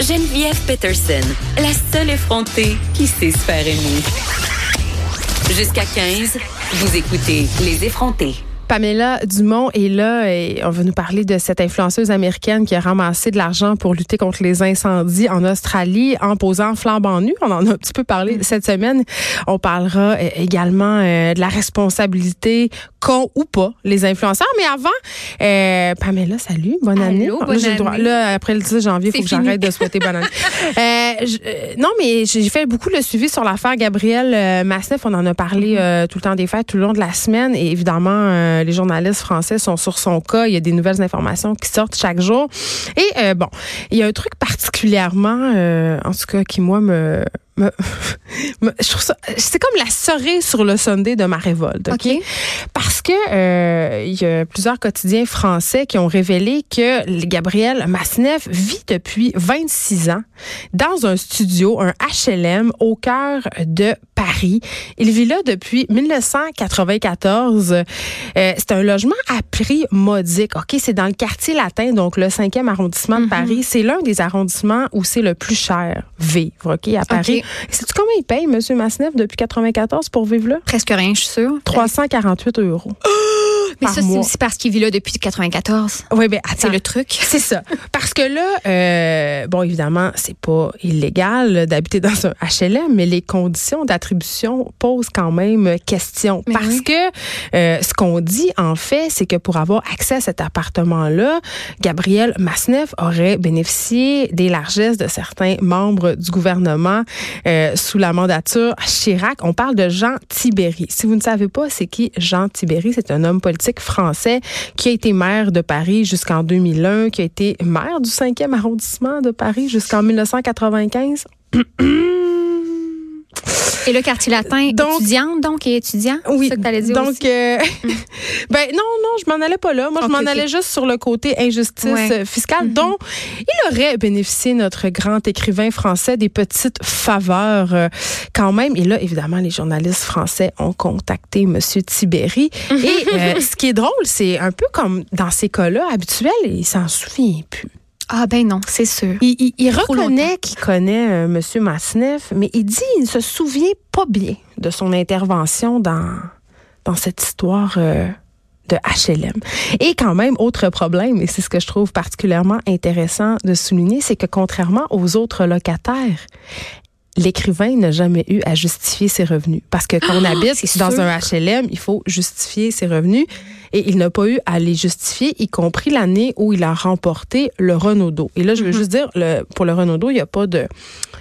Geneviève Peterson, la seule effrontée qui sait se faire aimer. Jusqu'à 15, vous écoutez Les effrontés. Pamela Dumont est là et on va nous parler de cette influenceuse américaine qui a ramassé de l'argent pour lutter contre les incendies en Australie en posant flambant nu. On en a un petit peu parlé cette semaine. On parlera euh, également euh, de la responsabilité qu'ont ou pas les influenceurs. Mais avant, euh, Pamela, salut, bonne année. Bonne là, j'ai le droit- année. là, après le 10 janvier, il faut que j'arrête de souhaiter bonne année. Euh, je- euh, non, mais j'ai fait beaucoup le suivi sur l'affaire Gabriel euh, Massneff. On en a parlé euh, tout le temps des fêtes, tout le long de la semaine. Et évidemment, les journalistes français sont sur son cas. Il y a des nouvelles informations qui sortent chaque jour. Et euh, bon, il y a un truc particulièrement, euh, en tout cas, qui, moi, me... me- me- je trouve ça... C'est comme la cerise sur le Sunday de ma révolte. OK? OK. Parce que euh, il y a plusieurs quotidiens français qui ont révélé que Gabriel Masneff vit depuis 26 ans dans un studio, un HLM au cœur de Paris. Il vit là depuis 1994. Euh, c'est un logement à prix modique. OK, c'est dans le quartier latin, donc le 5e arrondissement de Paris. C'est l'un des arrondissements où c'est le plus cher vivre, OK, à Paris. Sais-tu combien il paye, M. Masneff, depuis 94 pour vivre là? Presque rien, je suis sûre. 348 euros. Mais ça, c'est aussi parce qu'il vit là depuis 94. Oui, ben C'est le truc. C'est ça. Parce que là, euh, bon, évidemment, c'est pas illégal d'habiter dans un HLM, mais les conditions d'attribution posent quand même question. Mais Parce oui. que euh, ce qu'on dit, en fait, c'est que pour avoir accès à cet appartement-là, Gabriel Masneff aurait bénéficié des largesses de certains membres du gouvernement euh, sous la mandature Chirac. On parle de Jean Tibéry. Si vous ne savez pas, c'est qui Jean Tibéry? C'est un homme politique français qui a été maire de Paris jusqu'en 2001, qui a été maire du 5e arrondissement de Paris jusqu'en 1995. Et le quartier latin, Donc- étudiante, donc, et étudiant. Oui. C'est ça que dire Donc, aussi? euh, ben non, non, je m'en allais pas là. Moi, je m'en allais juste sur le côté injustice Ouais. euh, fiscale, dont il aurait bénéficié, notre grand écrivain français, des petites faveurs euh, quand même. Et là, évidemment, les journalistes français ont contacté M. Tibéry. Et euh, ce qui est drôle, c'est un peu comme dans ces cas-là habituels, il s'en souvient plus. Ah, ben non, c'est sûr. Il, il- il Trop reconnaît qu'il connaît euh, M. Masneff, mais il dit qu'il ne se souvient pas bien de son intervention dans, dans cette histoire euh, de HLM. Et quand même, autre problème, et c'est ce que je trouve particulièrement intéressant de souligner, c'est que contrairement aux autres locataires, l'écrivain n'a jamais eu à justifier ses revenus. Parce que quand on habite c'est dans sûr. un HLM, il faut justifier ses revenus. Et il n'a pas eu à les justifier, y compris l'année où il a remporté le Renaudot. Et là, je veux juste dire, le, pour le Renaudot, il n'y a pas de,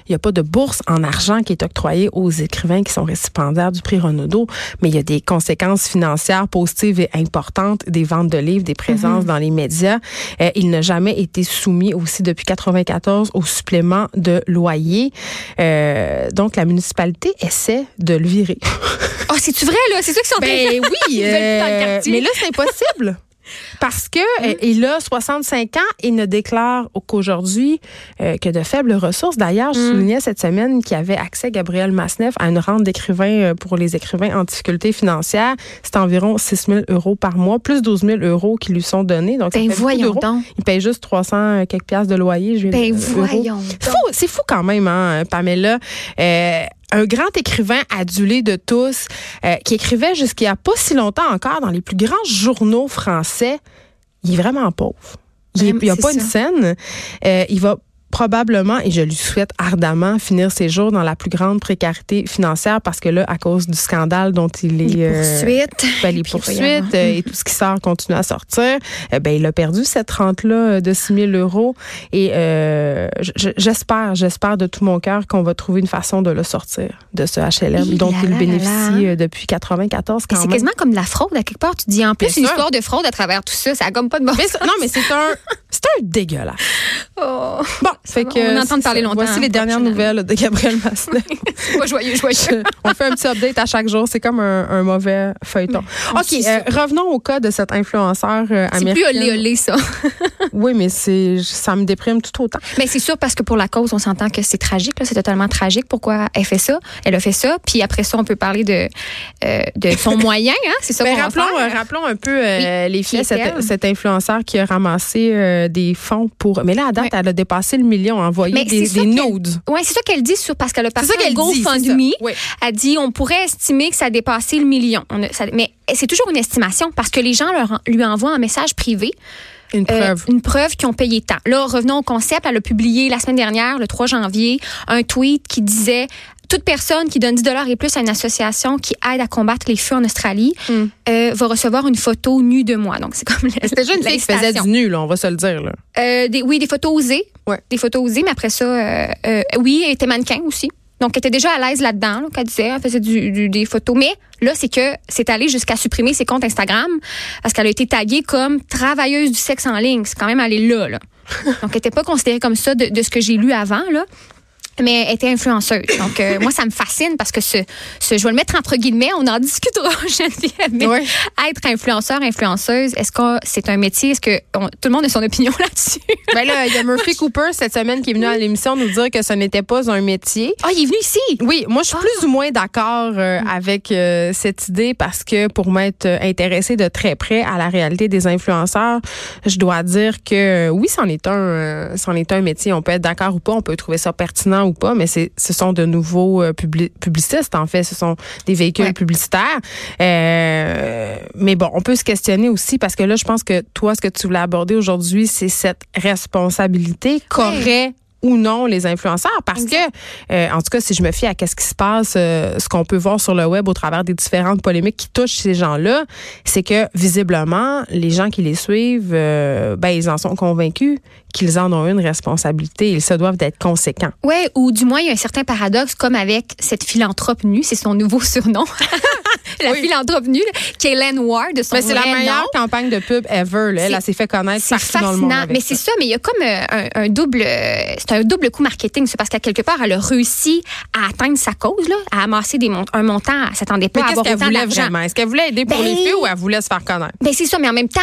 il y a pas de bourse en argent qui est octroyée aux écrivains qui sont récipiendaires du prix Renaudot, mais il y a des conséquences financières positives et importantes des ventes de livres, des présences dans les médias. Euh, il n'a jamais été soumis aussi depuis 94 au supplément de loyer. Euh, donc, la municipalité essaie de le virer. Oh, c'est-tu vrai, là? C'est ça qu'ils sont Ben oui, euh, mais là, c'est impossible. Parce que euh, il a 65 ans et ne déclare qu'aujourd'hui euh, que de faibles ressources. D'ailleurs, je soulignais cette semaine qu'il avait accès, Gabriel Masneff, à une rente d'écrivain pour les écrivains en difficulté financière. C'est environ 6 000 euros par mois, plus 12 000 euros qui lui sont donnés. Donc, Ben voyons donc. Il paye juste 300 quelques piastres de loyer. Je Ben voyons C'est fou, c'est fou quand même, hein, Pamela. Euh, un grand écrivain adulé de tous, euh, qui écrivait jusqu'il n'y a pas si longtemps encore dans les plus grands journaux français, il est vraiment pauvre. Il Ben, n'y a c'est pas une scène. Euh, il va probablement, et je lui souhaite ardemment, finir ses jours dans la plus grande précarité financière parce que là, à cause du scandale dont il est... Les euh, poursuites. ben, les poursuites euh, et tout ce qui sort continue à sortir, euh, ben, il a perdu cette rente-là euh, de 6 000 euros. Et euh, j'espère, j'espère de tout mon cœur qu'on va trouver une façon de le sortir de ce HLM dont là il là bénéficie là. depuis 94 Mais quand c'est quasiment comme de la fraude à quelque part. Tu dis en plus Bien une sûr. histoire de fraude à travers tout ça. Ça a comme pas de bon Mais non, mais c'est un, c'est un dégueulasse. Oh. Bon, fait va, que on entend c'est parler longtemps, Voici hein, les dernières prochainement. nouvelles de Gabriel Massenet. Pas joyeux, joyeux. on fait un petit update à chaque jour. C'est comme un, un mauvais feuilleton. on OK, euh, revenons au cas de cet influenceur euh, C'est plus américain. olé olé ça. Oui, mais c'est ça me déprime tout autant. Mais c'est sûr parce que pour la cause, on s'entend que c'est tragique. là, C'est totalement tragique. Pourquoi elle fait ça? Elle a fait ça. Puis après ça, on peut parler de euh, de son moyen. Hein? C'est ça Ben, qu'on va rappelons, faire. euh, rappelons un peu les est-elle? Cet, cet influenceur qui a ramassé des fonds pour. Mais là, à date. Elle a dépassé le million, envoyé des, des nudes. Oui, c'est ça qu'elle dit sur parce qu'elle a qu'elle un GoFundMe. Oui. Elle dit on pourrait estimer que ça a dépassé le million. On a- ça- mais c'est toujours une estimation parce que les gens leur- lui envoient un message privé. Une euh, preuve. une preuve qu'ils ont payé tant. Là, revenons au concept. Elle a publié la semaine dernière, le 3 janvier, un tweet qui disait toute personne qui donne 10 dollars et plus à une association qui aide à combattre les feux en Australie Mm. euh, va recevoir une photo nue de moi. Donc, c'est comme C'était déjà une fille qui faisait du nu, là, on va se le dire. Là. Euh, des, oui, des photos osées. Ouais. Des photos osées, mais après ça, euh, euh, oui, elle était mannequin aussi. Donc, elle était déjà à l'aise là-dedans, là, qu'elle disait, elle faisait du, du- des photos. Mais là, c'est que c'est allé jusqu'à supprimer ses comptes Instagram parce qu'elle a été taguée comme travailleuse du sexe en ligne. C'est quand même allé là, là. Donc, elle n'était pas considérée comme ça de, de ce que j'ai lu avant, là. Mais elle était influenceuse. Donc, euh, moi, ça me fascine parce que ce, ce, je vais le mettre entre guillemets, on en discutera, Geneviève. Mais Ouais. être influenceur, influenceuse, est-ce que c'est un métier? Est-ce que on- tout le monde a son opinion là-dessus? Ben là, il y a Murphy Cooper cette semaine qui est venu à l'émission nous dire que ce n'était pas un métier. Ah, il est venu ici? Oui, moi je suis plus ou moins d'accord euh, avec euh, cette idée parce que pour m'être intéressée de très près à la réalité des influenceurs, je dois dire que oui, c'en est un, c'en est un métier. On peut être d'accord ou pas, on peut trouver ça pertinent ou pas, mais c'est, ce sont de nouveaux euh, publi- publicistes en fait, ce sont des véhicules Ouais. publicitaires. Euh, mais bon, on peut se questionner aussi parce que là, je pense que toi, ce que tu voulais aborder aujourd'hui, c'est cette responsabilité qu'auraient ou non les influenceurs. Parce que euh, en tout cas si je me fie à qu'est-ce qui se passe euh, ce qu'on peut voir sur le web au travers des différentes polémiques qui touchent ces gens-là c'est que visiblement les gens qui les suivent euh, ben ils en sont convaincus qu'ils en ont une responsabilité. Ils se doivent d'être conséquents. Ouais, ou du moins, il y a un certain paradoxe, comme avec cette philanthrope nue, c'est son nouveau surnom. La Oui. philanthrope nue, Kaylen Ward, de son Ben, c'est la meilleure nom. campagne de pub ever là. elle, s'est fait connaître C'est partout dans le monde fascinant, mais c'est ça, mais il y a comme euh, un, un double, euh, c'est un double coup marketing, c'est parce qu'à quelque part, elle a réussi à atteindre sa cause, là, à amasser des mont- un montant, elle s'attendait pas mais à qu'est-ce avoir qu'elle autant voulait vraiment? Est-ce qu'elle voulait aider pour Ben- les filles ou elle voulait se faire connaître? Ben c'est ça, mais en même temps,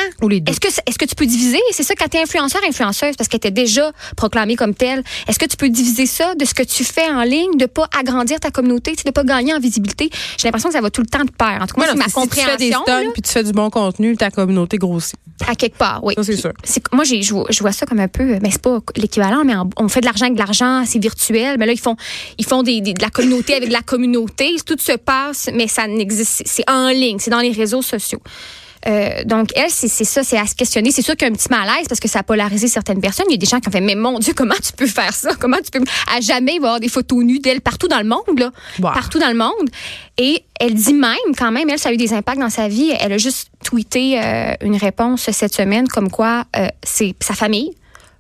est-ce que est-ce que tu peux diviser? C'est ça quand tu es influenceur, influenceuse, parce qu'elle était déjà proclamée comme telle. Est-ce que tu peux diviser ça de ce que tu fais en ligne, de pas agrandir ta communauté, de pas gagner en visibilité? J'ai l'impression que ça va tout le temps de En tout cas, Moi, c'est ma si tu fais des compréhension stunts puis tu fais du bon contenu ta communauté grossit à quelque part. Oui. Ça, c'est sûr. moi, j'ai, je, vois, je vois ça comme un peu, mais c'est pas l'équivalent, mais en- on fait de l'argent avec de l'argent, c'est virtuel. Mais là, ils font, ils font des, des- de la communauté avec de la communauté. Tout se passe, mais ça n'existe. C'est en ligne, c'est dans les réseaux sociaux. Euh, donc, elle, c'est ça, c'est à se questionner. C'est sûr qu'il y a un petit malaise parce que ça a polarisé certaines personnes. Il y a des gens qui ont fait, mais mon Dieu, comment tu peux faire ça? Comment tu peux. À jamais, il va y avoir des photos nues d'elle partout dans le monde, là. Partout dans le monde. Et elle dit même, quand même, elle, ça a eu des impacts dans sa vie. Elle a juste tweeté euh, une réponse cette semaine comme quoi euh, c'est sa famille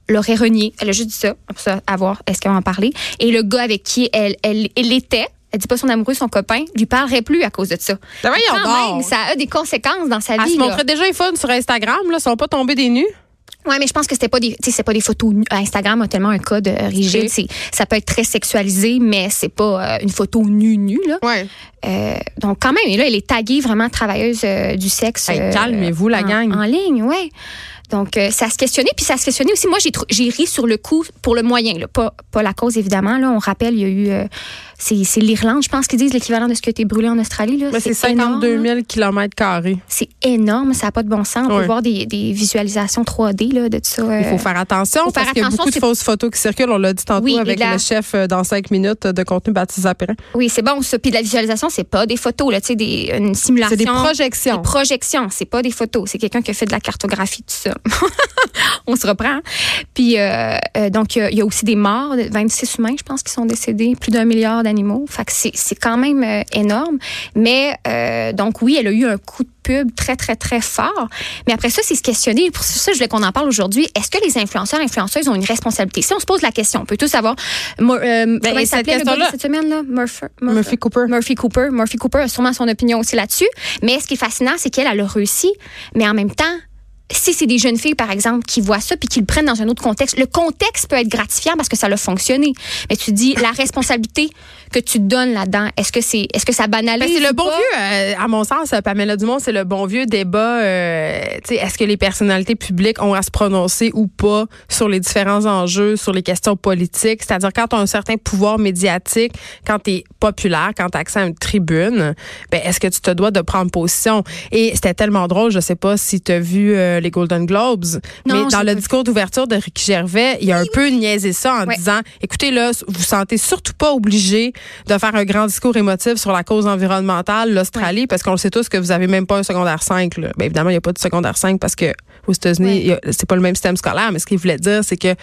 l'aurait renié. Elle a juste dit ça. Pour ça, à voir, est-ce qu'elle va en parler? Et le gars avec qui elle, elle, elle était, elle dit pas son amoureux, son copain, lui parlerait plus à cause de ça. Ben voyons Quand donc. même, ça a des conséquences dans sa Elle vie. se là. montrait déjà les fun sur Instagram, là, ils sont pas tombés des nus. Ouais, mais je pense que c'était pas des, tu sais, c'est pas des photos nues. Instagram a tellement un code euh, rigide. Ok. C'est, ça peut être très sexualisé, mais c'est pas euh, une photo nue nue là. Ouais. Euh, donc quand même, et là, elle est taguée vraiment travailleuse euh, du sexe. Hey, euh, calmez-vous, la en- gang. En ligne, ouais. Donc euh, ça se questionnait, puis ça se questionnait aussi. Moi, j'ai trou- j'ai ri sur le coup pour le moyen, là, pas pas la cause évidemment. Là, on rappelle, il y a eu euh, c'est l'Irlande, je pense qu'ils disent l'équivalent de ce qui a été brûlé en Australie là. Mais c'est 52 énorme, là. 000 kilomètres carrés. C'est énorme, ça n'a pas de bon sens. On Ouais. peut voir des, des visualisations 3D là, de tout ça. Il faut euh, faire attention faut parce qu'il y a beaucoup de fausses photos qui circulent. On l'a dit tantôt Oui, avec la- le chef euh, dans 5 minutes de contenu Baptiste Zapérin. Oui, c'est bon ça. Puis de la visualisation, c'est pas des photos là, des une simulation. C'est des projections. Des projections, c'est pas des photos. C'est quelqu'un qui a fait de la cartographie, tout ça. On se reprend. Puis, euh, euh, donc, il y a- il y, a aussi des morts, de 26 humains, je pense, qui sont décédés, plus d'un milliard d'animaux. Fait que c'est c'est quand même euh, énorme. Mais, euh, donc, oui, elle a eu un coup de pub très, très, très fort. Mais après ça, c'est se questionner. Pour ça, je voulais qu'on en parle aujourd'hui. Est-ce que les influenceurs, influenceuses ont une responsabilité? Si on se pose la question, on peut tous savoir. Mo- euh, comment il cette s'appelait le gars de question-là- cette semaine-là? Murphy, Murphy Cooper. Murphy Cooper. Murphy Cooper a sûrement son opinion aussi là-dessus. Mais ce qui est fascinant, c'est qu'elle elle a réussi, mais en même temps, si c'est des jeunes filles, par exemple, qui voient ça puis qui le prennent dans un autre contexte, le contexte peut être gratifiant parce que ça a fonctionné. Mais tu dis la responsabilité que tu te donnes là-dedans, est-ce que c'est, est-ce que ça banalise Ben, c'est le bon pas? vieux, euh, à mon sens, euh, Pamela Dumont, c'est le bon vieux débat. euh, Est-ce que les personnalités publiques ont à se prononcer ou pas sur les différents enjeux, sur les questions politiques? C'est-à-dire quand tu as un certain pouvoir médiatique, quand tu es populaire, quand tu as accès à une tribune, ben, est-ce que tu te dois de prendre position? Et c'était tellement drôle, je sais pas si tu as vu euh, les Golden Globes. Non, mais dans le discours d'ouverture de Ricky Gervais, il a un peu niaisé ça en disant, écoutez là, vous sentez surtout pas obligé de faire un grand discours émotif sur la cause environnementale, l'Australie, parce qu'on le sait tous que vous avez même pas un secondaire 5. Là. Ben, évidemment, il n'y a pas de secondaire 5 parce que aux États-Unis, c'est pas le même système scolaire, mais ce qu'il voulait dire, c'est que, tu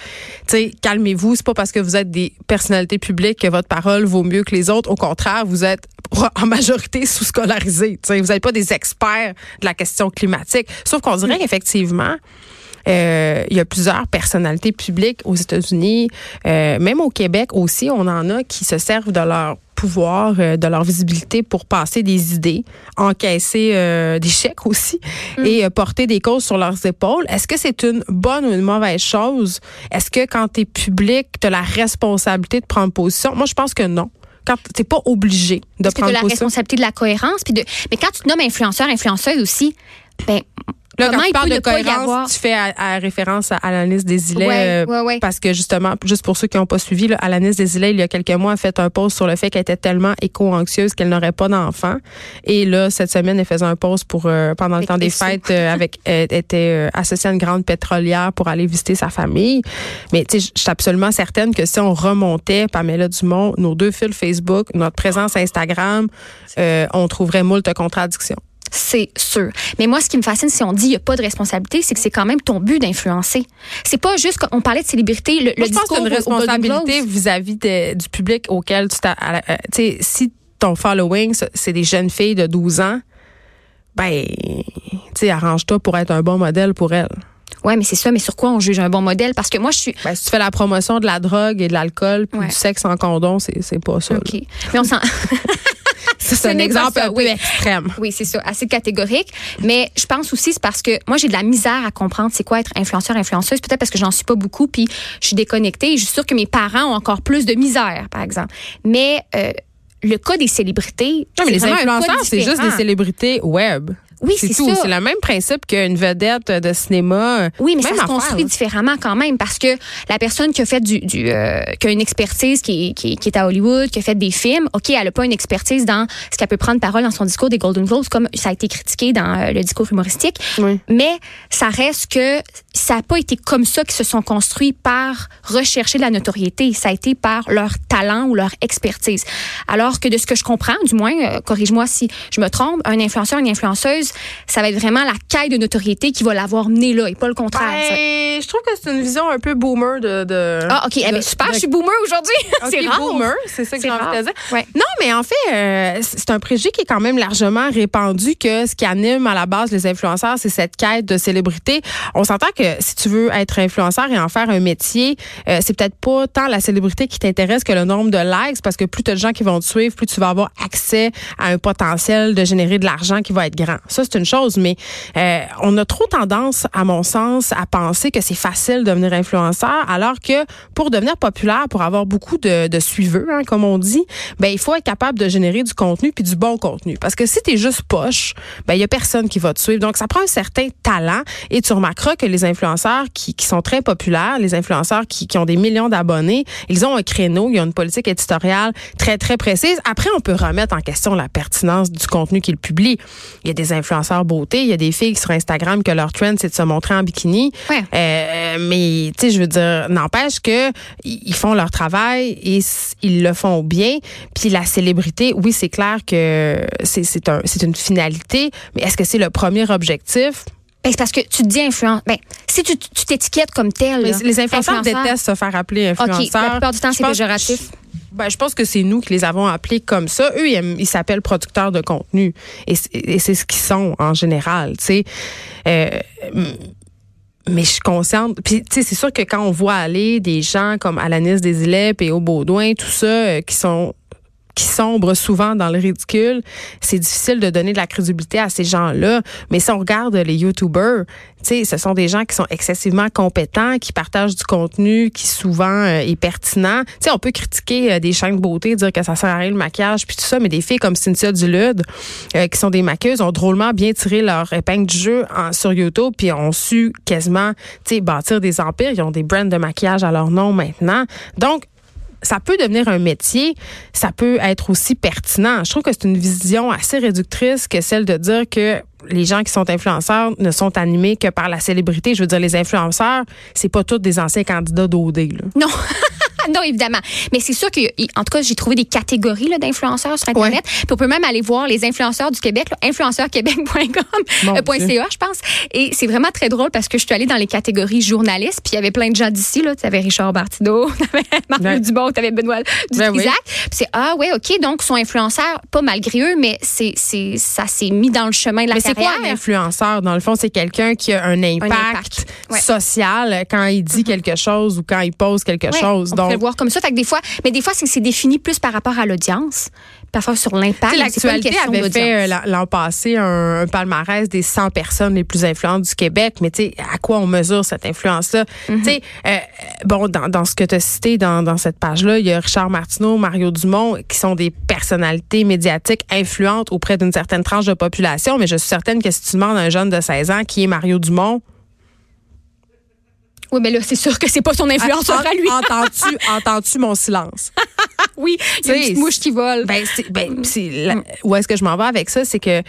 sais, calmez-vous, c'est pas parce que vous êtes des personnalités publiques que votre parole vaut mieux que les autres. Au contraire, vous êtes en majorité sous-scolarisés. Vous n'êtes pas des experts de la question climatique. Sauf qu'on dirait qu'effectivement, euh, il y a plusieurs personnalités publiques aux États-Unis, euh, même au Québec aussi, on en a qui se servent de leur pouvoir, euh, de leur visibilité pour passer des idées, encaisser des chèques aussi et euh, porter des causes sur leurs épaules. Est-ce que c'est une bonne ou une mauvaise chose? Est-ce que quand tu es public, tu as la responsabilité de prendre position? Moi, je pense que non. Quand tu pas obligé de Parce que prendre la position. responsabilité de la cohérence. Puis de, mais quand tu te nommes influenceur, influenceuse aussi, ben, Là, comment quand tu parles de cohérence, tu fais à, à référence à Alanis Desilets. Ouais, euh, ouais, ouais. Parce que justement, juste pour ceux qui n'ont pas suivi, là, Alanis Desilets, il y a quelques mois, a fait un post sur le fait qu'elle était tellement éco-anxieuse qu'elle n'aurait pas d'enfant. Et là, cette semaine, elle faisait un post pour euh, pendant le Avec temps des fêtes euh, avec elle était euh, associée à une grande pétrolière pour aller visiter sa famille. Mais tu sais, je suis absolument certaine que si on remontait Pamela Dumont, nos deux fils Facebook, notre présence Instagram, on trouverait moult contradictions. C'est sûr. Mais moi, ce qui me fascine, si on dit qu'il n'y a pas de responsabilité, c'est que c'est quand même ton but d'influencer. C'est pas juste qu'on parlait de célébrité. Le, Moi, le je pense discours c'est une responsabilité vis-à-vis du public auquel tu t'as. euh, Tu sais, si ton following, c'est des jeunes filles de 12 ans, ben, tu sais, arrange-toi pour être un bon modèle pour elles. Ouais, mais c'est ça. Mais sur quoi on juge un bon modèle? Parce que moi, je suis. Ben, si tu fais la promotion de la drogue et de l'alcool, puis Ouais. du sexe en condom, c'est, pas ça. là. OK. Mais on s'en. Ça, Ce c'est un exemple ça, un peu oui. extrême. Oui, c'est ça, assez catégorique. Mais je pense aussi, c'est parce que moi, j'ai de la misère à comprendre c'est quoi être influenceur, influenceuse. Peut-être parce que j'en suis pas beaucoup, puis je suis déconnectée. Je suis sûre que mes parents ont encore plus de misère, par exemple. Mais euh, le cas des célébrités. Non, mais les influenceurs, c'est juste des célébrités web. Oui, c'est tout. ça. C'est le même principe qu'une vedette de cinéma. Oui, mais Même ça se construit différemment quand même parce que la personne qui a fait du, du euh, qui a une expertise qui est, qui, est- qui est à Hollywood, qui a fait des films, ok, elle a pas une expertise dans ce qu'elle peut prendre parole dans son discours des Golden Globes comme ça a été critiqué dans euh, le discours humoristique. Oui. Mais ça reste que ça n'a pas été comme ça qu'ils se sont construits par rechercher de la notoriété. Ça a été par leur talent ou leur expertise. Alors que de ce que je comprends, du moins, euh, corrige-moi si je me trompe, un influenceur, une influenceuse, ça va être vraiment la quête de notoriété qui va l'avoir mené là et pas le contraire. Ben, je trouve que c'est une vision un peu boomer de. de Ah, OK. Eh ben, de- super, de- je suis boomer aujourd'hui. c'est rare. boomer, c'est ça que j'ai envie de dire. Ouais. Non, mais en fait, euh, c'est un préjugé qui est quand même largement répandu que ce qui anime à la base les influenceurs, c'est cette quête de célébrité. On s'entend que si tu veux être influenceur et en faire un métier, euh, c'est peut-être pas tant la célébrité qui t'intéresse que le nombre de likes, parce que plus tu as de gens qui vont te suivre, plus tu vas avoir accès à un potentiel de générer de l'argent qui va être grand. Ça, c'est une chose, mais euh, on a trop tendance, à mon sens, à penser que c'est facile de devenir influenceur, alors que pour devenir populaire, pour avoir beaucoup de, de suiveurs, hein, comme on dit, ben il faut être capable de générer du contenu puis du bon contenu. Parce que si tu es juste poche, ben il y a personne qui va te suivre. Donc ça prend un certain talent et tu remarqueras que les influenceurs qui, qui sont très populaires, les influenceurs qui, qui ont des millions d'abonnés, ils ont un créneau, ils ont une politique éditoriale très très précise. Après on peut remettre en question la pertinence du contenu qu'ils publient. Il y a des influenceurs beauté, il y a des filles sur Instagram que leur trend c'est de se montrer en bikini. Ouais. Euh, mais tu sais, je veux dire, n'empêche que ils font leur travail et ils le font bien. Puis la célébrité, oui, c'est clair que c'est un c'est une finalité, mais est-ce que c'est le premier objectif? Ben, c'est parce que tu te dis influence. Ben, si tu tu t'étiquettes comme tel. Les influenceurs influenceur, détestent se faire appeler OK, influenceurs. la plupart du temps, c'est péjoratif. Ben, je pense que c'est nous qui les avons appelés comme ça. Eux, ils, s'appellent producteurs de contenu. Et, c'est- et c'est ce qu'ils sont en général, tu sais. Euh, mais je suis consciente. Puis, tu sais, c'est sûr que quand on voit aller des gens comme Alanis Desilets et au Baudouin, tout ça, euh, qui sont qui sombrent souvent dans le ridicule, c'est difficile de donner de la crédibilité à ces gens-là. Mais si on regarde les YouTubers, tu sais, ce sont des gens qui sont excessivement compétents, qui partagent du contenu qui souvent euh, est pertinent. Tu sais, on peut critiquer euh, des chaînes de beauté, dire que ça sert à rien le maquillage puis tout ça, mais des filles comme Cynthia Dulude, euh, qui sont des maquilleuses, ont drôlement bien tiré leur épingle du jeu sur YouTube puis ont su quasiment, tu sais, bâtir des empires. Ils ont des brands de maquillage à leur nom maintenant. Donc, ça peut devenir un métier, ça peut être aussi pertinent. Je trouve que c'est une vision assez réductrice que celle de dire que les gens qui sont influenceurs ne sont animés que par la célébrité. Je veux dire, les influenceurs, c'est pas tous des anciens candidats d'OD. Non. non, évidemment. Mais c'est sûr que, en tout cas, j'ai trouvé des catégories d'influenceurs sur Internet. Puis on peut même aller voir les influenceurs du Québec, influenceurquebec.com, euh, je pense. Et c'est vraiment très drôle parce que je suis allée dans les catégories journalistes, puis il y avait plein de gens d'ici. Tu avais Richard Bartineau, tu avais Mario Dumont, tu avais Benoît Dutrisac. Ben c'est, ah ouais, OK, donc sont influenceurs, pas malgré eux, mais c'est, c'est, ça s'est mis dans le chemin de la mais c'est quoi un influenceur? Dans le fond, c'est quelqu'un qui a un impact, social quand il dit mm-hmm. quelque chose ou quand il pose quelque chose. Donc, voir comme ça. Fait que des fois, mais des fois, c'est défini plus par rapport à l'audience, parfois sur l'impact. L'actualité avait fait euh, l'an passé un, palmarès des 100 personnes les plus influentes du Québec, mais tu sais, à quoi on mesure cette influence-là? Mm-hmm. Tu sais, euh, bon, dans, dans, ce que tu as cité dans, dans cette page-là, il y a Richard Martineau, Mario Dumont, qui sont des personnalités médiatiques influentes auprès d'une certaine tranche de population, mais je suis certaine que si tu demandes à un jeune de 16 ans qui est Mario Dumont, oui, mais là, c'est sûr que c'est pas son influenceur à lui. Entends-tu entends mon silence? oui, il y a une petite mouche qui vole. Ben, ben mm. où est-ce que je m'en vais avec ça? C'est que euh,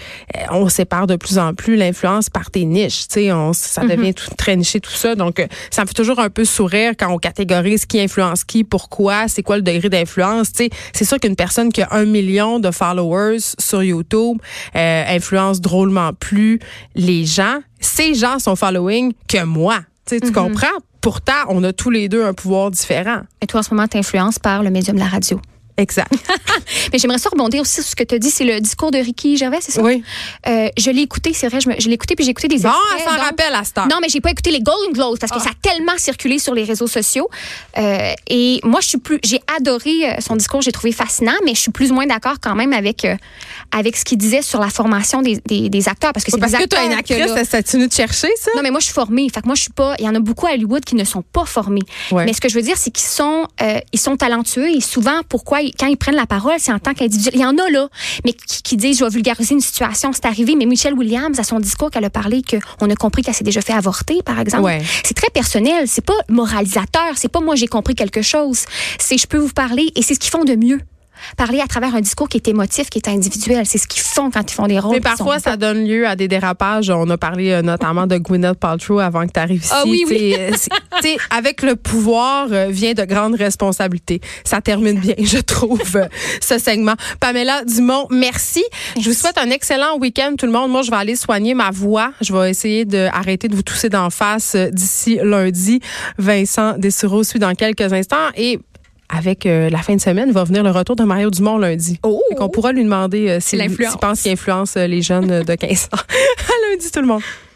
on sépare de plus en plus l'influence par tes niches. On, ça mm-hmm. devient tout, très niché, tout ça. Donc, euh, ça me fait toujours un peu sourire quand on catégorise qui influence qui, pourquoi, c'est quoi le degré d'influence. C'est sûr qu'une personne qui a un million de followers sur YouTube euh, influence drôlement plus les gens. Ces gens sont following que moi. Tu mm-hmm. comprends? Pourtant, on a tous les deux un pouvoir différent. Et toi, en ce moment, tu influences par le médium de la radio. Exact. Mais j'aimerais ça rebondir aussi sur ce que tu as dit, c'est le discours de Ricky Gervais, c'est ça? Oui. Euh, je l'ai écouté, c'est vrai, je, l'ai écouté puis j'ai écouté des Bon, elle s'en rappelle à ce temps. Non, mais j'ai pas écouté les Golden Globes parce que ah. ça a tellement circulé sur les réseaux sociaux. Euh, et moi, je suis plus, j'ai adoré euh, son discours, j'ai trouvé fascinant, mais je suis plus ou moins d'accord quand même avec avec ce qu'il disait sur la formation des, des, acteurs parce que c'est parce que tu as une actrice, ça tenu de chercher ça? Non, mais moi je suis formée, fait que moi je suis pas il y en a beaucoup à Hollywood qui ne sont pas formés. Mais ce que je veux dire c'est qu'ils sont ils sont talentueux et souvent pourquoi quand ils prennent la parole c'est en tant qu'individu. Il y en a là, mais qui, disent je vais vulgariser une situation, c'est arrivé. Mais Michelle Williams, à son discours, qu'elle a parlé qu'on a compris qu'elle s'est déjà fait avorter, par exemple. C'est très personnel. C'est pas moralisateur. C'est pas moi j'ai compris quelque chose. C'est je peux vous parler et c'est ce qu'ils font de mieux parler à travers un discours qui est émotif, qui est individuel. C'est ce qu'ils font quand ils font des rôles. Mais parfois, ça donne lieu à des dérapages. On a parlé euh, notamment de Gwyneth Paltrow avant que tu arrives ici. Ah oui, oui. Euh, avec le pouvoir euh, vient de grandes responsabilités. Ça termine bien, je trouve, ce segment. Pamela Dumont, merci. Je vous souhaite un excellent week-end, tout le monde. Moi, je vais aller soigner ma voix. Je vais essayer d'arrêter de, de vous tousser d'en face d'ici lundi. Vincent Dessureau suit dans quelques instants. Et avec euh, la fin de semaine, va venir le retour de Mario Dumont lundi. Oh! On pourra lui demander euh, s'il pense qu'il influence euh, les jeunes de 15 ans. à lundi, tout le monde.